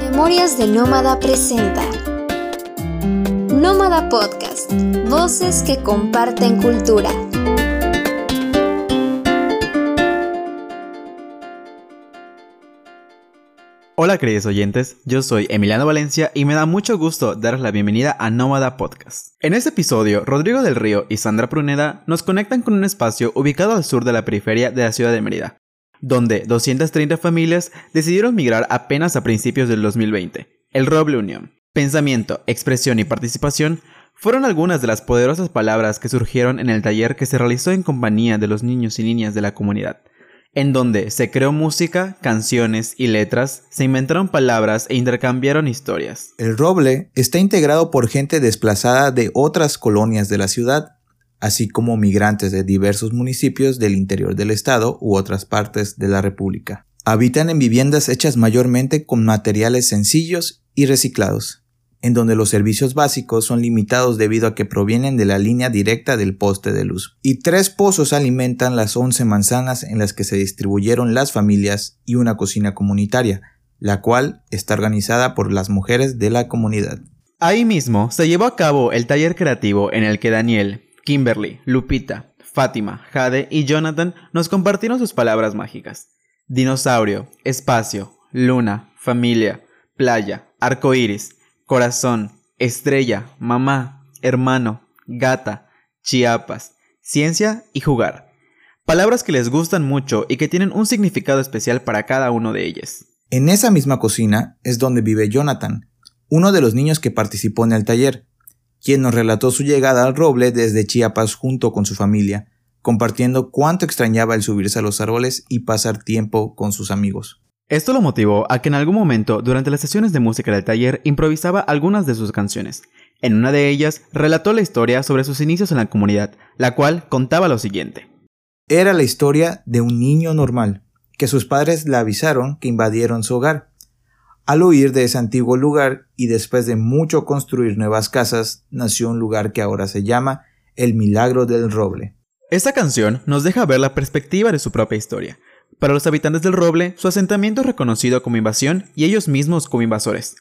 Memorias de Nómada presenta Nómada Podcast, voces que comparten cultura. Hola queridos oyentes, yo soy Emiliano Valencia y me da mucho gusto darles la bienvenida a Nómada Podcast. En este episodio, Rodrigo del Río y Sandra Pruneda nos conectan con un espacio ubicado al sur de la periferia de la ciudad de Mérida, donde 230 familias decidieron migrar apenas a principios del 2020, el Roble Unión. Pensamiento, expresión y participación fueron algunas de las poderosas palabras que surgieron en el taller que se realizó en compañía de los niños y niñas de la comunidad en donde se creó música, canciones y letras, se inventaron palabras e intercambiaron historias. El roble está integrado por gente desplazada de otras colonias de la ciudad, así como migrantes de diversos municipios del interior del estado u otras partes de la República. Habitan en viviendas hechas mayormente con materiales sencillos y reciclados en donde los servicios básicos son limitados debido a que provienen de la línea directa del poste de luz. Y tres pozos alimentan las 11 manzanas en las que se distribuyeron las familias y una cocina comunitaria, la cual está organizada por las mujeres de la comunidad. Ahí mismo se llevó a cabo el taller creativo en el que Daniel, Kimberly, Lupita, Fátima, Jade y Jonathan nos compartieron sus palabras mágicas. Dinosaurio, espacio, luna, familia, playa, arco iris, corazón, estrella, mamá, hermano, gata, chiapas, ciencia y jugar. Palabras que les gustan mucho y que tienen un significado especial para cada uno de ellas. En esa misma cocina es donde vive Jonathan, uno de los niños que participó en el taller, quien nos relató su llegada al roble desde Chiapas junto con su familia, compartiendo cuánto extrañaba el subirse a los árboles y pasar tiempo con sus amigos. Esto lo motivó a que en algún momento, durante las sesiones de música del taller, improvisaba algunas de sus canciones. En una de ellas, relató la historia sobre sus inicios en la comunidad, la cual contaba lo siguiente. Era la historia de un niño normal, que sus padres le avisaron que invadieron su hogar. Al huir de ese antiguo lugar y después de mucho construir nuevas casas, nació un lugar que ahora se llama El Milagro del Roble. Esta canción nos deja ver la perspectiva de su propia historia, para los habitantes del roble, su asentamiento es reconocido como invasión y ellos mismos como invasores,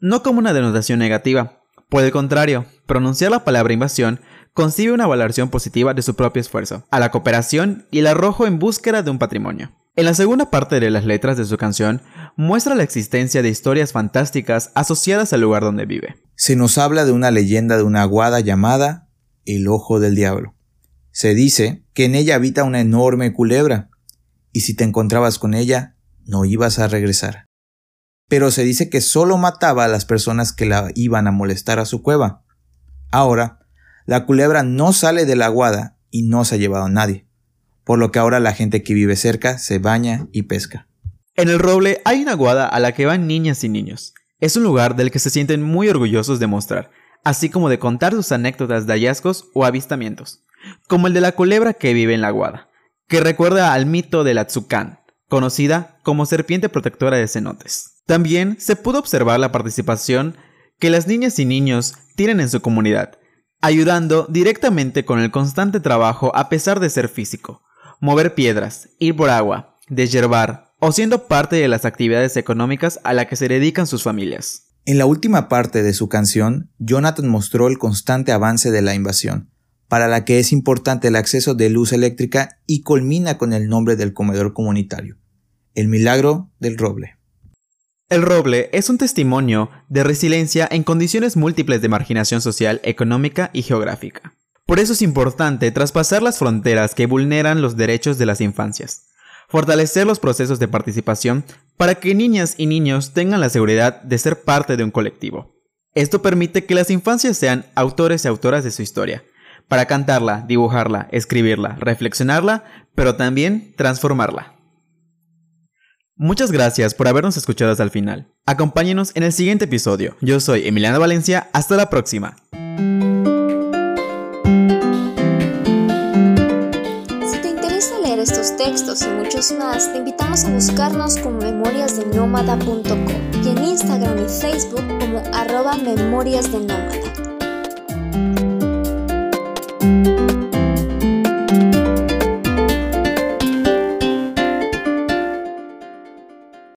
no como una denotación negativa. Por el contrario, pronunciar la palabra invasión concibe una valoración positiva de su propio esfuerzo, a la cooperación y el arrojo en búsqueda de un patrimonio. En la segunda parte de las letras de su canción, muestra la existencia de historias fantásticas asociadas al lugar donde vive. Se nos habla de una leyenda de una aguada llamada el Ojo del Diablo. Se dice que en ella habita una enorme culebra, y si te encontrabas con ella, no ibas a regresar. Pero se dice que solo mataba a las personas que la iban a molestar a su cueva. Ahora, la culebra no sale de la aguada y no se ha llevado a nadie, por lo que ahora la gente que vive cerca se baña y pesca. En el roble hay una aguada a la que van niñas y niños. Es un lugar del que se sienten muy orgullosos de mostrar, así como de contar sus anécdotas de hallazgos o avistamientos, como el de la culebra que vive en la aguada, que recuerda al mito de la Tsukan, conocida como serpiente protectora de cenotes. También se pudo observar la participación que las niñas y niños tienen en su comunidad, ayudando directamente con el constante trabajo a pesar de ser físico, mover piedras, ir por agua, deshiervar o siendo parte de las actividades económicas a las que se dedican sus familias. En la última parte de su canción, Jonathan mostró el constante avance de la invasión, para la que es importante el acceso de luz eléctrica y culmina con el nombre del comedor comunitario, el milagro del roble. El roble es un testimonio de resiliencia en condiciones múltiples de marginación social, económica y geográfica. Por eso es importante traspasar las fronteras que vulneran los derechos de las infancias, fortalecer los procesos de participación para que niñas y niños tengan la seguridad de ser parte de un colectivo. Esto permite que las infancias sean autores y autoras de su historia, para cantarla, dibujarla, escribirla, reflexionarla, pero también transformarla. Muchas gracias por habernos escuchado hasta el final. Acompáñenos en el siguiente episodio. Yo soy Emiliano Valencia, hasta la próxima. Si te interesa leer estos textos y muchos más, te invitamos a buscarnos como memoriasdenómada.com y en Instagram y Facebook como arroba memoriasdenómada.